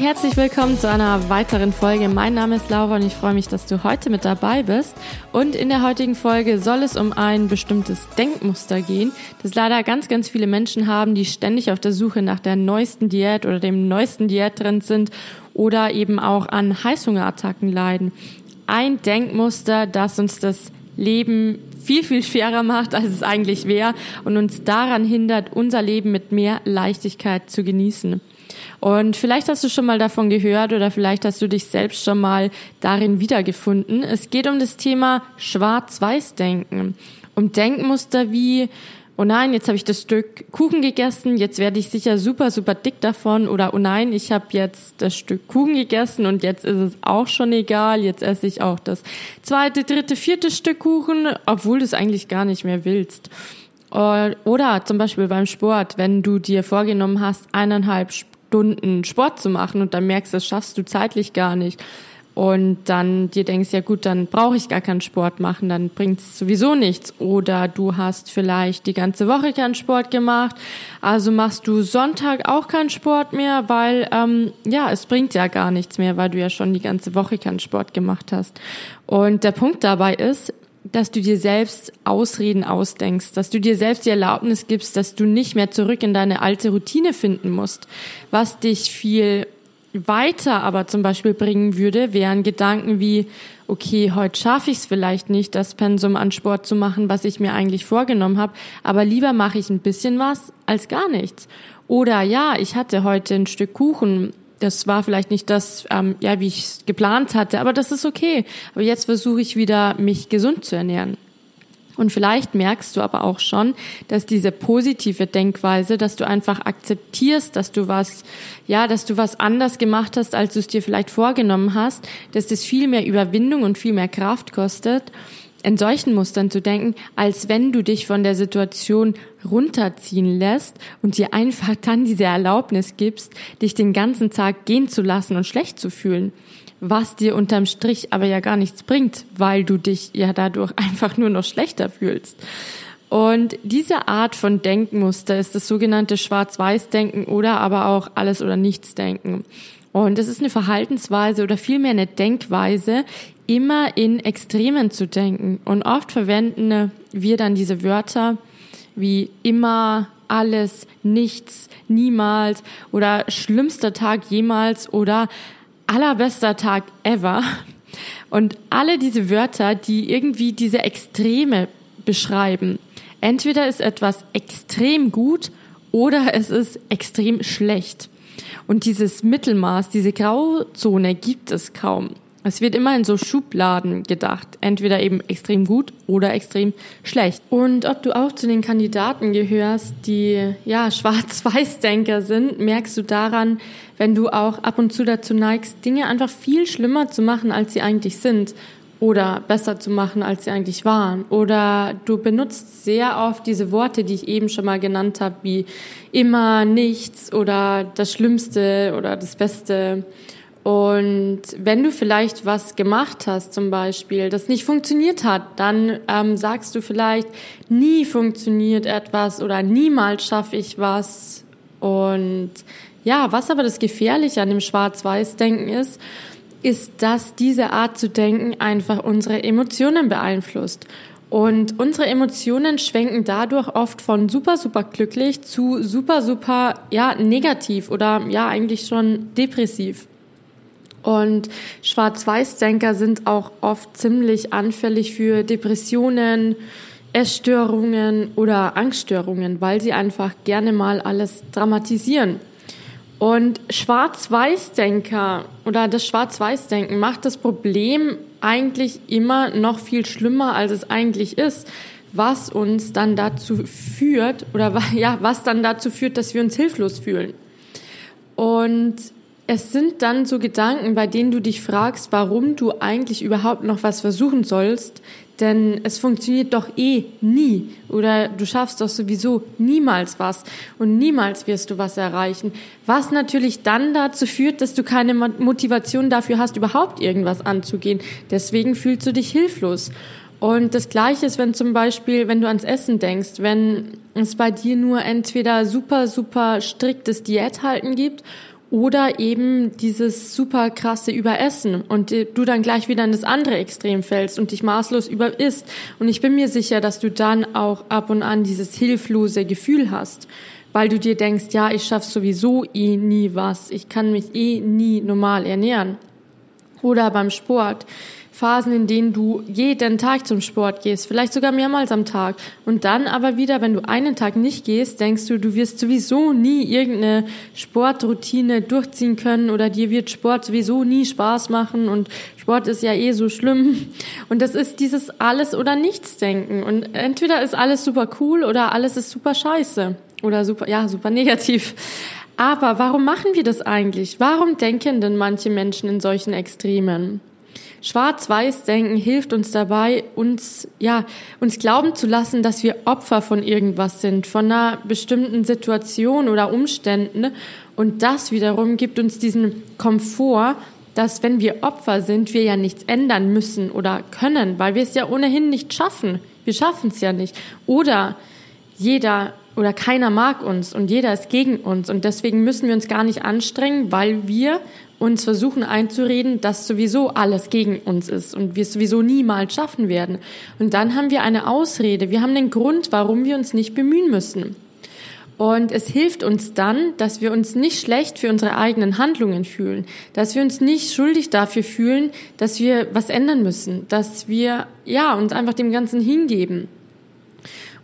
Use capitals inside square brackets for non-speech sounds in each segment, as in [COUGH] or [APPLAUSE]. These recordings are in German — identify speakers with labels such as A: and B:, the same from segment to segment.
A: Herzlich willkommen zu einer weiteren Folge. Mein Name ist Laura und ich freue mich, dass du heute mit dabei bist. Und in der heutigen Folge soll es um ein bestimmtes Denkmuster gehen, das leider ganz, ganz viele Menschen haben, die ständig auf der Suche nach der neuesten Diät oder dem neuesten Diättrend sind oder eben auch an Heißhungerattacken leiden. Ein Denkmuster, das uns das Leben viel, viel schwerer macht, als es eigentlich wäre und uns daran hindert, unser Leben mit mehr Leichtigkeit zu genießen. Und vielleicht hast du schon mal davon gehört oder vielleicht hast du dich selbst schon mal darin wiedergefunden. Es geht um das Thema Schwarz-Weiß-Denken. Um Denkmuster wie, oh nein, jetzt habe ich das Stück Kuchen gegessen, jetzt werde ich sicher super, super dick davon. Oder oh nein, ich habe jetzt das Stück Kuchen gegessen und jetzt ist es auch schon egal, jetzt esse ich auch das zweite, dritte, vierte Stück Kuchen, obwohl du es eigentlich gar nicht mehr willst. Oder zum Beispiel beim Sport, wenn du dir vorgenommen hast, eineinhalb Stunden Sport zu machen und dann merkst, das schaffst du zeitlich gar nicht. Und dann dir denkst, ja gut, dann brauche ich gar keinen Sport machen, dann bringt es sowieso nichts. Oder du hast vielleicht die ganze Woche keinen Sport gemacht, also machst du Sonntag auch keinen Sport mehr, weil ähm, ja, es bringt ja gar nichts mehr, weil du ja schon die ganze Woche keinen Sport gemacht hast. Und der Punkt dabei ist, dass du dir selbst Ausreden ausdenkst, dass du dir selbst die Erlaubnis gibst, dass du nicht mehr zurück in deine alte Routine finden musst. Was dich viel weiter aber zum Beispiel bringen würde, wären Gedanken wie, okay, heute schaffe ich es vielleicht nicht, das Pensum an Sport zu machen, was ich mir eigentlich vorgenommen habe, aber lieber mache ich ein bisschen was als gar nichts. Oder ja, ich hatte heute ein Stück Kuchen, das war vielleicht nicht das, ähm, ja, wie ich es geplant hatte, aber das ist okay. Aber jetzt versuche ich wieder, mich gesund zu ernähren. Und vielleicht merkst du aber auch schon, dass diese positive Denkweise, dass du einfach akzeptierst, dass du was, ja, dass du was anders gemacht hast, als du es dir vielleicht vorgenommen hast, dass das viel mehr Überwindung und viel mehr Kraft kostet in solchen Mustern zu denken, als wenn du dich von der Situation runterziehen lässt und dir einfach [LAUGHS] dann diese Erlaubnis gibst, dich den ganzen Tag gehen zu lassen und schlecht zu fühlen. Was dir unterm Strich aber ja gar nichts bringt, weil du dich ja dadurch [LAUGHS] einfach nur noch schlechter fühlst. Und diese Art von Denkmuster ist das sogenannte Schwarz-Weiß-Denken oder aber auch Alles- oder Nichts-Denken. Und es ist eine Verhaltensweise oder vielmehr eine Denkweise, immer in Extremen zu denken. Und oft verwenden wir dann diese Wörter wie immer, alles, nichts, niemals oder schlimmster Tag jemals oder allerbester Tag ever. Und alle diese Wörter, die irgendwie diese Extreme beschreiben. Entweder ist etwas extrem gut oder es ist extrem schlecht. Und dieses Mittelmaß, diese Grauzone gibt es kaum. Es wird immer in so Schubladen gedacht, entweder eben extrem gut oder extrem schlecht. Und ob du auch zu den Kandidaten gehörst, die ja Schwarz-Weiß-Denker sind, merkst du daran, wenn du auch ab und zu dazu neigst, Dinge einfach viel schlimmer zu machen, als sie eigentlich sind oder besser zu machen, als sie eigentlich waren. Oder du benutzt sehr oft diese Worte, die ich eben schon mal genannt habe, wie immer, nichts oder das Schlimmste oder das Beste. Und wenn du vielleicht was gemacht hast, zum Beispiel, das nicht funktioniert hat, dann ähm, sagst du vielleicht, nie funktioniert etwas oder niemals schaffe ich was. Und ja, was aber das Gefährliche an dem Schwarz-Weiß-Denken ist, ist, dass diese Art zu denken einfach unsere Emotionen beeinflusst. Und unsere Emotionen schwenken dadurch oft von super, super glücklich zu super, super, ja, negativ oder ja, eigentlich schon depressiv. Und Schwarz-Weiß-Denker sind auch oft ziemlich anfällig für Depressionen, Essstörungen oder Angststörungen, weil sie einfach gerne mal alles dramatisieren. Und Schwarz-Weiß-Denker oder das Schwarz-Weiß-Denken macht das Problem eigentlich immer noch viel schlimmer, als es eigentlich ist, was uns dann dazu führt oder [LAUGHS] ja, was dann dazu führt, dass wir uns hilflos fühlen. Und es sind dann so Gedanken, bei denen du dich fragst, warum du eigentlich überhaupt noch was versuchen sollst, denn es funktioniert doch eh nie oder du schaffst doch sowieso niemals was und niemals wirst du was erreichen, was natürlich dann dazu führt, dass du keine Motivation dafür hast, überhaupt irgendwas anzugehen. Deswegen fühlst du dich hilflos. Und das Gleiche ist, wenn zum Beispiel, wenn du ans Essen denkst, wenn es bei dir nur entweder super, super striktes Diäthalten gibt Oder eben dieses super krasse Überessen und du dann gleich wieder in das andere Extrem fällst und dich maßlos überisst. Und ich bin mir sicher, dass du dann auch ab und an dieses hilflose Gefühl hast, weil du dir denkst, ja, ich schaff sowieso eh nie was, ich kann mich eh nie normal ernähren. Oder beim Sport. Phasen, in denen du jeden Tag zum Sport gehst, vielleicht sogar mehrmals am Tag. Und dann aber wieder, wenn du einen Tag nicht gehst, denkst du, du wirst sowieso nie irgendeine Sportroutine durchziehen können oder dir wird Sport sowieso nie Spaß machen und Sport ist ja eh so schlimm. Und das ist dieses alles oder nichts denken. Und entweder ist alles super cool oder alles ist super scheiße oder super, ja, super negativ. Aber warum machen wir das eigentlich? Warum denken denn manche Menschen in solchen Extremen? Schwarz-Weiß-Denken hilft uns dabei, uns, ja, uns glauben zu lassen, dass wir Opfer von irgendwas sind, von einer bestimmten Situation oder Umständen. Und das wiederum gibt uns diesen Komfort, dass wenn wir Opfer sind, wir ja nichts ändern müssen oder können, weil wir es ja ohnehin nicht schaffen. Wir schaffen es ja nicht. Oder jeder oder keiner mag uns und jeder ist gegen uns und deswegen müssen wir uns gar nicht anstrengen, weil wir uns versuchen einzureden, dass sowieso alles gegen uns ist und wir es sowieso niemals schaffen werden. Und dann haben wir eine Ausrede, wir haben den Grund, warum wir uns nicht bemühen müssen. Und es hilft uns dann, dass wir uns nicht schlecht für unsere eigenen Handlungen fühlen, dass wir uns nicht schuldig dafür fühlen, dass wir was ändern müssen, dass wir ja uns einfach dem Ganzen hingeben.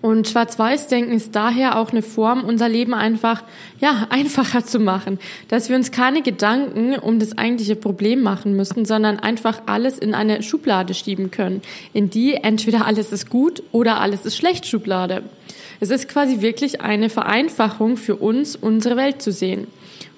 A: Und Schwarz-Weiß-Denken ist daher auch eine Form, unser Leben einfach, ja, [LAUGHS] einfacher zu machen. Dass wir uns keine Gedanken um das eigentliche Problem machen müssen, sondern einfach alles in eine Schublade schieben können, in die entweder alles ist gut oder alles ist schlecht Schublade. Es ist quasi wirklich eine Vereinfachung für uns, unsere Welt zu sehen.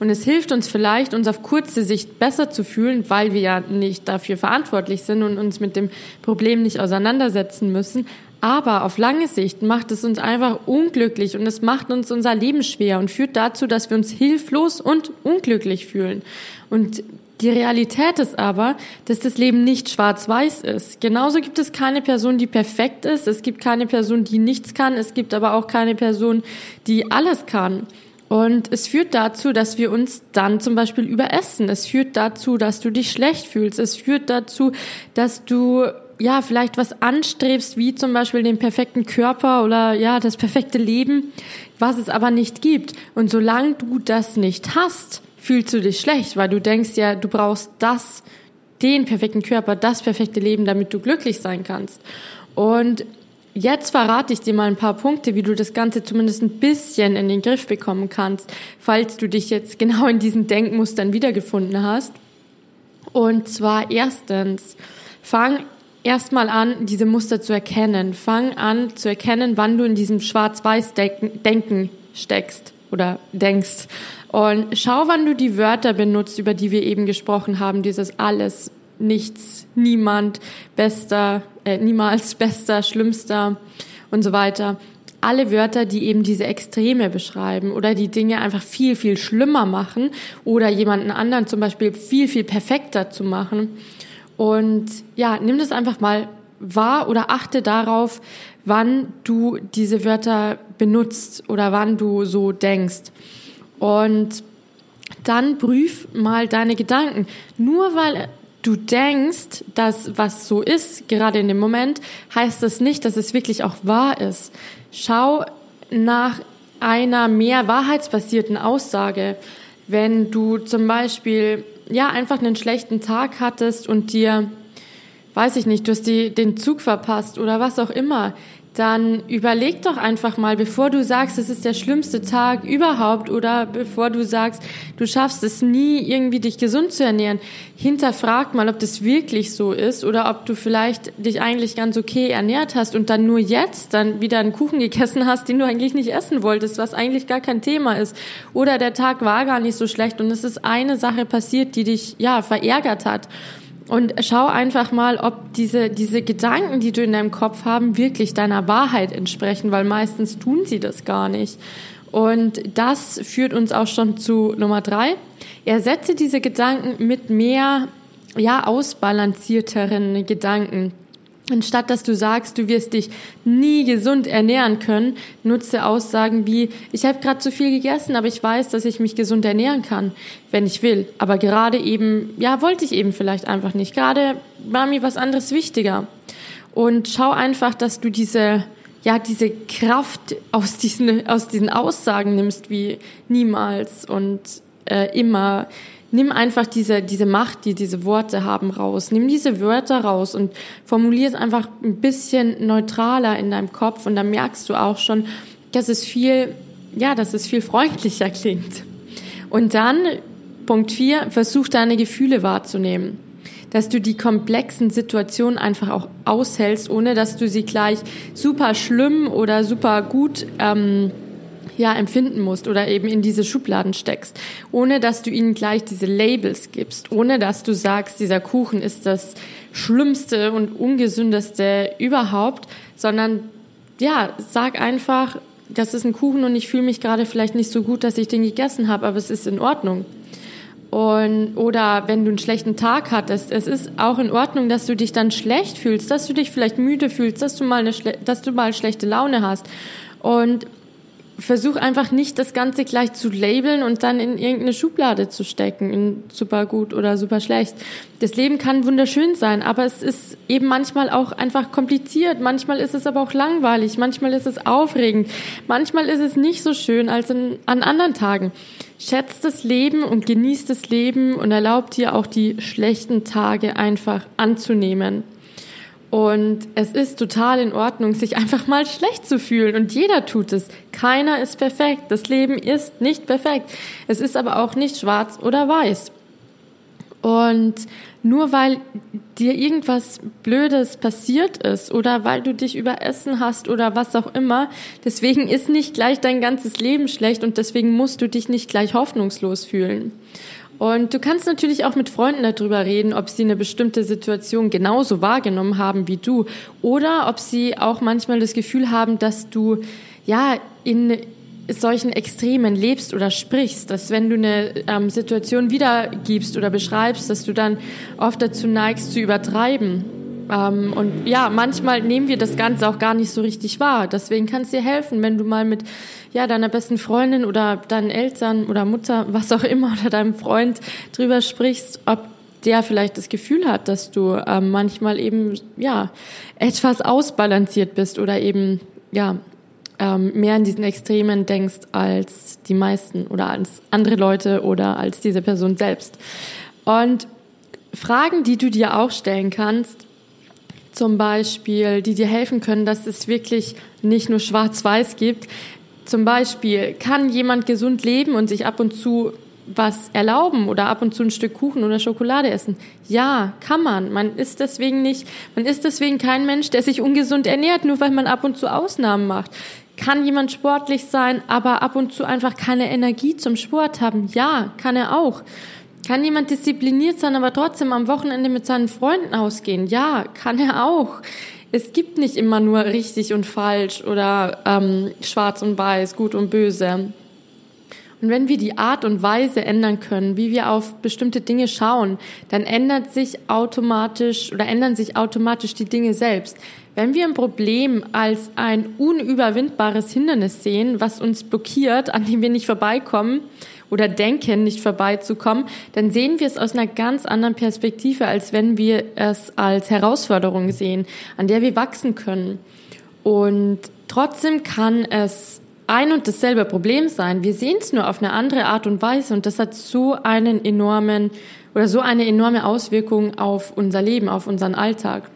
A: Und es hilft uns vielleicht, uns auf kurze Sicht besser zu fühlen, weil wir ja nicht dafür verantwortlich sind und uns mit dem Problem nicht auseinandersetzen müssen. Aber auf lange Sicht macht es uns einfach unglücklich und es macht uns unser Leben schwer und führt dazu, dass wir uns hilflos und unglücklich fühlen. Und die Realität ist aber, dass das Leben nicht schwarz-weiß ist. Genauso gibt es keine Person, die perfekt ist. Es gibt keine Person, die nichts kann. Es gibt aber auch keine Person, die alles kann. Und es führt dazu, dass wir uns dann zum Beispiel überessen. Es führt dazu, dass du dich schlecht fühlst. Es führt dazu, dass du ja vielleicht was anstrebst, wie zum Beispiel den perfekten Körper oder ja das perfekte Leben, was es aber nicht gibt. Und solange du das nicht hast, fühlst du dich schlecht, weil du denkst ja, du brauchst das, den perfekten Körper, das perfekte Leben, damit du glücklich sein kannst. Und Jetzt verrate ich dir mal ein paar Punkte, wie du das Ganze zumindest ein bisschen in den Griff bekommen kannst, falls du dich jetzt genau in diesen Denkmustern wiedergefunden hast. Und zwar erstens, fang erstmal an, diese Muster zu erkennen. Fang an zu erkennen, wann du in diesem Schwarz-Weiß-Denken steckst oder denkst. Und schau, wann du die Wörter benutzt, über die wir eben gesprochen haben, dieses alles, nichts, niemand, bester, äh, niemals bester, schlimmster und so weiter. Alle Wörter, die eben diese Extreme beschreiben oder die Dinge einfach viel, viel schlimmer machen oder jemanden anderen zum Beispiel viel, viel perfekter zu machen. Und ja, nimm das einfach mal wahr oder achte darauf, wann du diese Wörter benutzt oder wann du so denkst. Und dann prüf mal deine Gedanken. Nur weil du denkst, dass was so ist, gerade in dem Moment, heißt das nicht, dass es wirklich auch wahr ist. Schau nach einer mehr wahrheitsbasierten Aussage. Wenn du zum Beispiel, ja, einfach einen schlechten Tag hattest und dir, weiß ich nicht, du hast die, den Zug verpasst oder was auch immer, dann überleg doch einfach mal, bevor du sagst, es ist der schlimmste Tag überhaupt oder bevor du sagst, du schaffst es nie, irgendwie dich gesund zu ernähren, hinterfrag mal, ob das wirklich so ist oder ob du vielleicht dich eigentlich ganz okay ernährt hast und dann nur jetzt dann wieder einen Kuchen gegessen hast, den du eigentlich nicht essen wolltest, was eigentlich gar kein Thema ist. Oder der Tag war gar nicht so schlecht und es ist eine Sache passiert, die dich, ja, verärgert hat. Und schau einfach mal, ob diese, diese Gedanken, die du in deinem Kopf haben, wirklich deiner Wahrheit entsprechen, weil meistens tun sie das gar nicht. Und das führt uns auch schon zu Nummer drei. Ersetze diese Gedanken mit mehr, ja, ausbalancierteren Gedanken. Anstatt dass du sagst, du wirst dich nie gesund ernähren können, nutze Aussagen wie, ich habe gerade zu viel gegessen, aber ich weiß, dass ich mich gesund ernähren kann, wenn ich will. Aber gerade eben, ja, wollte ich eben vielleicht einfach nicht. Gerade war mir was anderes wichtiger. Und schau einfach, dass du diese, ja, diese Kraft aus diesen, aus diesen Aussagen nimmst, wie niemals und äh, immer nimm einfach diese, diese Macht, die diese Worte haben, raus. Nimm diese Wörter raus und formulier es einfach ein bisschen neutraler in deinem Kopf und dann merkst du auch schon, dass es viel, ja, dass es viel freundlicher klingt. Und dann, Punkt vier, versuch deine Gefühle wahrzunehmen. Dass du die komplexen Situationen einfach auch aushältst, ohne dass du sie gleich super schlimm oder super gut ähm, ja empfinden musst oder eben in diese Schubladen steckst, ohne dass du ihnen gleich diese Labels gibst, ohne dass du sagst, dieser Kuchen ist das schlimmste und ungesündeste überhaupt, sondern ja, sag einfach, das ist ein Kuchen und ich fühle mich gerade vielleicht nicht so gut, dass ich den gegessen habe, aber es ist in Ordnung. Und, oder wenn du einen schlechten Tag hattest, es ist auch in Ordnung, dass du dich dann schlecht fühlst, dass du dich vielleicht müde fühlst, dass du mal eine, dass du mal schlechte Laune hast. Und versuch einfach nicht das Ganze gleich zu labeln und dann in irgendeine Schublade zu stecken, in super gut oder super schlecht. Das Leben kann wunderschön sein, aber es ist eben manchmal auch einfach kompliziert. Manchmal ist es aber auch langweilig. Manchmal ist es aufregend. Manchmal ist es nicht so schön als in, an anderen Tagen. Schätzt das Leben und genießt das Leben und erlaubt dir auch die schlechten Tage einfach anzunehmen. Und es ist total in Ordnung, sich einfach mal schlecht zu fühlen. Und jeder tut es. Keiner ist perfekt. Das Leben ist nicht perfekt. Es ist aber auch nicht schwarz oder weiß. Und nur weil dir irgendwas Blödes passiert ist oder weil du dich überessen hast oder was auch immer, deswegen ist nicht gleich dein ganzes Leben schlecht und deswegen musst du dich nicht gleich hoffnungslos fühlen. Und du kannst natürlich auch mit Freunden darüber reden, ob sie eine bestimmte Situation genauso wahrgenommen haben wie du oder ob sie auch manchmal das Gefühl haben, dass du ja in solchen Extremen lebst oder sprichst, dass wenn du eine ähm, Situation wiedergibst oder beschreibst, dass du dann oft dazu neigst zu übertreiben ähm, und ja, manchmal nehmen wir das Ganze auch gar nicht so richtig wahr. Deswegen kann es dir helfen, wenn du mal mit ja, deiner besten Freundin oder deinen Eltern oder Mutter, was auch immer, [LAUGHS] oder deinem Freund drüber sprichst, ob der vielleicht das Gefühl hat, dass du ähm, manchmal eben ja etwas ausbalanciert bist oder eben ja ähm, mehr in diesen Extremen denkst als die meisten oder als andere Leute oder als diese Person selbst. Und Fragen, die du dir auch stellen kannst, zum Beispiel, die dir helfen können, dass es wirklich nicht nur schwarz-weiß gibt. Zum Beispiel, kann jemand gesund leben und sich ab und zu was erlauben oder ab und zu ein Stück Kuchen oder Schokolade essen? Ja, kann man. Man ist deswegen nicht, man ist deswegen kein Mensch, der sich ungesund ernährt, nur weil man ab und zu Ausnahmen macht. Kann jemand sportlich sein, aber ab und zu einfach keine Energie zum Sport haben? Ja, kann er auch. Kann jemand diszipliniert sein, aber trotzdem am Wochenende mit seinen Freunden ausgehen? Ja, kann er auch. Es gibt nicht immer nur richtig und falsch oder ähm, schwarz und weiß, gut und böse. Und wenn wir die Art und Weise ändern können, wie wir auf bestimmte Dinge schauen, dann ändert sich automatisch oder ändern sich automatisch die Dinge selbst. Wenn wir ein Problem als ein unüberwindbares Hindernis sehen, was uns blockiert, an dem wir nicht vorbeikommen, oder denken, nicht vorbeizukommen, dann sehen wir es aus einer ganz anderen Perspektive, als wenn wir es als Herausforderung sehen, an der wir wachsen können. Und trotzdem kann es ein und dasselbe Problem sein. Wir sehen es nur auf eine andere Art und Weise und das hat so einen enormen oder so eine enorme Auswirkung auf unser Leben, auf unseren Alltag.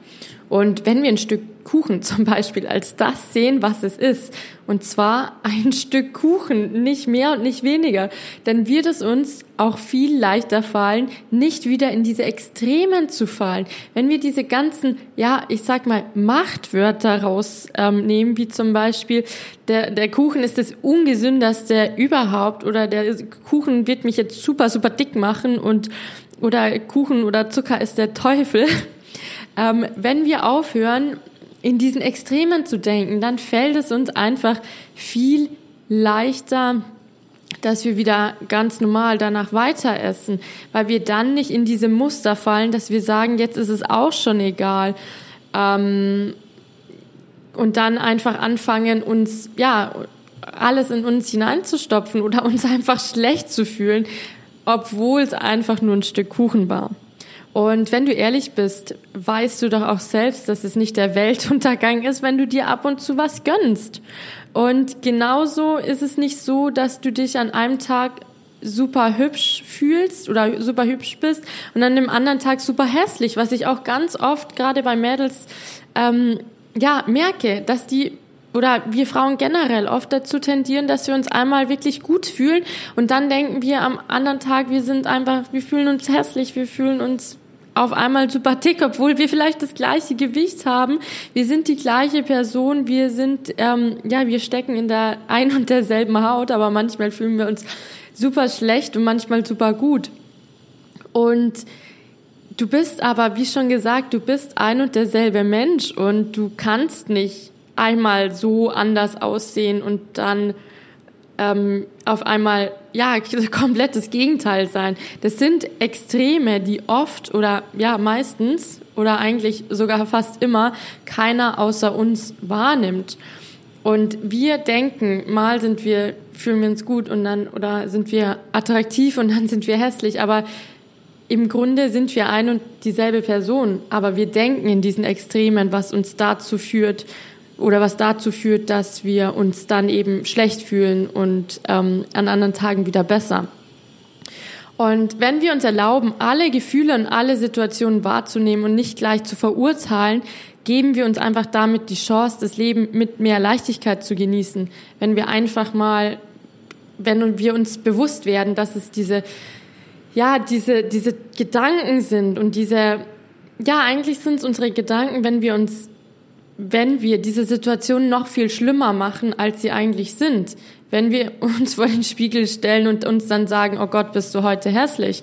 A: Und wenn wir ein Stück Kuchen [LAUGHS] zum Beispiel als das sehen, was es ist, und zwar ein [LAUGHS] Stück Kuchen, nicht mehr und nicht weniger, dann wird es uns auch viel leichter fallen, nicht wieder in diese Extremen zu fallen. Wenn wir diese ganzen, ja, ich sag mal, Machtwörter rausnehmen, ähm, wie zum Beispiel, der, der Kuchen ist das ungesünderste überhaupt oder der Kuchen wird mich jetzt super, super dick machen und oder Kuchen oder Zucker ist der Teufel. [LAUGHS] Ähm, wenn wir aufhören, in diesen Extremen zu denken, dann fällt es uns einfach viel leichter, dass wir wieder ganz normal danach weiter essen, weil wir dann nicht in diese Muster fallen, dass wir sagen, jetzt ist es auch schon egal. Ähm, und dann einfach anfangen, uns, ja, alles in uns hineinzustopfen oder uns [LAUGHS] einfach schlecht zu fühlen, obwohl es einfach nur ein Stück Kuchen war. Und wenn du ehrlich bist, weißt du doch auch selbst, dass es nicht der Weltuntergang ist, wenn du dir ab und zu was gönnst. Und genauso ist es nicht so, dass du dich an einem Tag super hübsch fühlst oder super hübsch bist und an dem anderen Tag super hässlich, was ich auch ganz oft gerade bei Mädels ähm, ja merke, dass die oder wir Frauen generell oft dazu tendieren, dass wir uns einmal wirklich gut fühlen und dann denken wir am anderen Tag, wir sind einfach, wir fühlen uns hässlich, wir fühlen uns auf einmal super dick, obwohl wir vielleicht das gleiche Gewicht haben. Wir sind die gleiche Person, wir sind, ähm, ja, wir stecken in der [LAUGHS] ein und derselben Haut, aber manchmal fühlen wir uns super schlecht und manchmal super gut. Und du bist aber, wie schon gesagt, du bist ein und derselbe Mensch und du kannst nicht einmal so anders aussehen und dann ähm, auf einmal ja [LAUGHS] komplett das Gegenteil sein. Das sind Extreme, die oft oder ja meistens oder eigentlich sogar fast immer keiner außer uns wahrnimmt. Und wir denken, mal sind wir, fühlen wir uns gut und dann, oder sind wir attraktiv und [LAUGHS] dann sind wir hässlich, aber im Grunde sind wir ein und dieselbe Person, aber wir denken in diesen Extremen, was uns dazu führt, oder was dazu führt, dass wir uns dann eben schlecht fühlen und ähm, an anderen Tagen wieder besser. Und wenn wir uns erlauben, alle Gefühle und alle Situationen wahrzunehmen und nicht gleich zu verurteilen, geben wir uns einfach damit die Chance, das Leben mit mehr Leichtigkeit zu genießen. Wenn wir einfach mal, wenn wir uns bewusst werden, dass es diese, ja, diese, diese Gedanken sind und diese, ja, eigentlich sind es unsere Gedanken, wenn wir uns wenn wir diese Situation noch viel schlimmer machen, als sie eigentlich sind, wenn wir [LAUGHS] uns vor den Spiegel stellen und uns dann sagen, oh Gott, bist du heute hässlich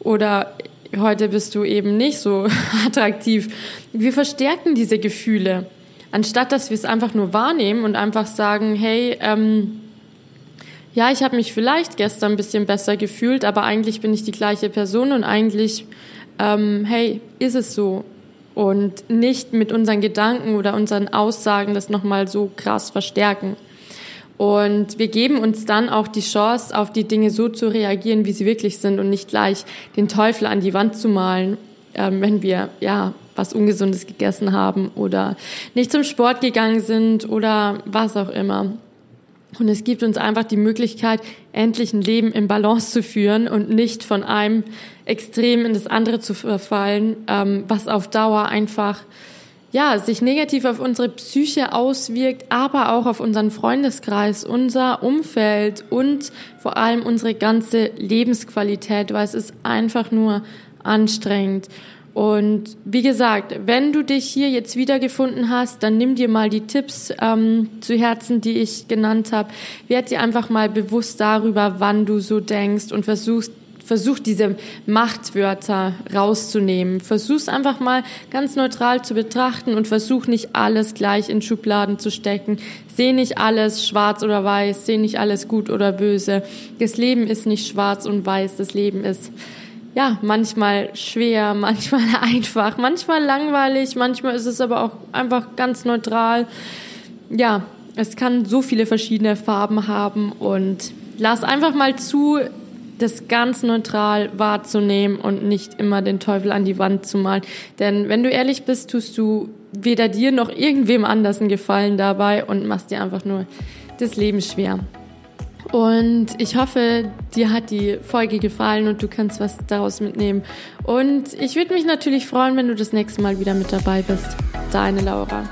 A: oder heute bist du eben nicht so [LAUGHS] attraktiv. Wir verstärken diese Gefühle, anstatt dass wir es einfach nur wahrnehmen und einfach sagen, hey, ähm, ja, ich habe mich vielleicht gestern ein bisschen besser gefühlt, aber eigentlich bin ich die gleiche Person und eigentlich, ähm, hey, ist es so und nicht mit unseren Gedanken oder unseren Aussagen das nochmal so krass verstärken. Und wir geben uns dann auch die Chance, auf die Dinge so zu reagieren, wie sie wirklich sind und nicht gleich den Teufel an die Wand zu malen, ähm, wenn wir ja was Ungesundes gegessen haben oder nicht zum Sport gegangen sind oder was auch immer. Und es gibt uns einfach die Möglichkeit, endlich ein Leben in Balance zu führen und nicht von einem Extrem in das andere zu verfallen, ähm, was auf Dauer einfach ja, sich negativ auf unsere Psyche auswirkt, aber auch auf unseren Freundeskreis, unser Umfeld und vor allem unsere ganze Lebensqualität, weil es ist einfach nur anstrengend. Und wie gesagt, wenn du dich hier jetzt wiedergefunden hast, dann nimm dir mal die Tipps ähm, zu Herzen, die ich genannt habe. Werd dir einfach mal bewusst darüber, wann du so denkst und versuchst versuch diese Machtwörter rauszunehmen. Versuch's einfach mal ganz neutral zu betrachten und versuch nicht alles gleich in Schubladen zu stecken. Seh nicht alles schwarz oder weiß, seh nicht alles gut oder böse. Das Leben ist nicht schwarz und weiß, das Leben ist ja, manchmal schwer, [LAUGHS] manchmal einfach, manchmal langweilig, manchmal ist es aber auch einfach ganz neutral. Ja, es kann so viele verschiedene Farben haben und lass einfach mal zu, das ganz neutral wahrzunehmen und nicht immer den Teufel an die Wand zu malen. Denn wenn du ehrlich bist, tust du weder dir noch irgendwem anders einen Gefallen dabei und machst dir einfach nur das Leben schwer. Und ich hoffe, dir hat die Folge gefallen und du kannst was daraus mitnehmen. Und ich würde mich natürlich freuen, wenn du das nächste Mal wieder mit dabei bist. Deine Laura.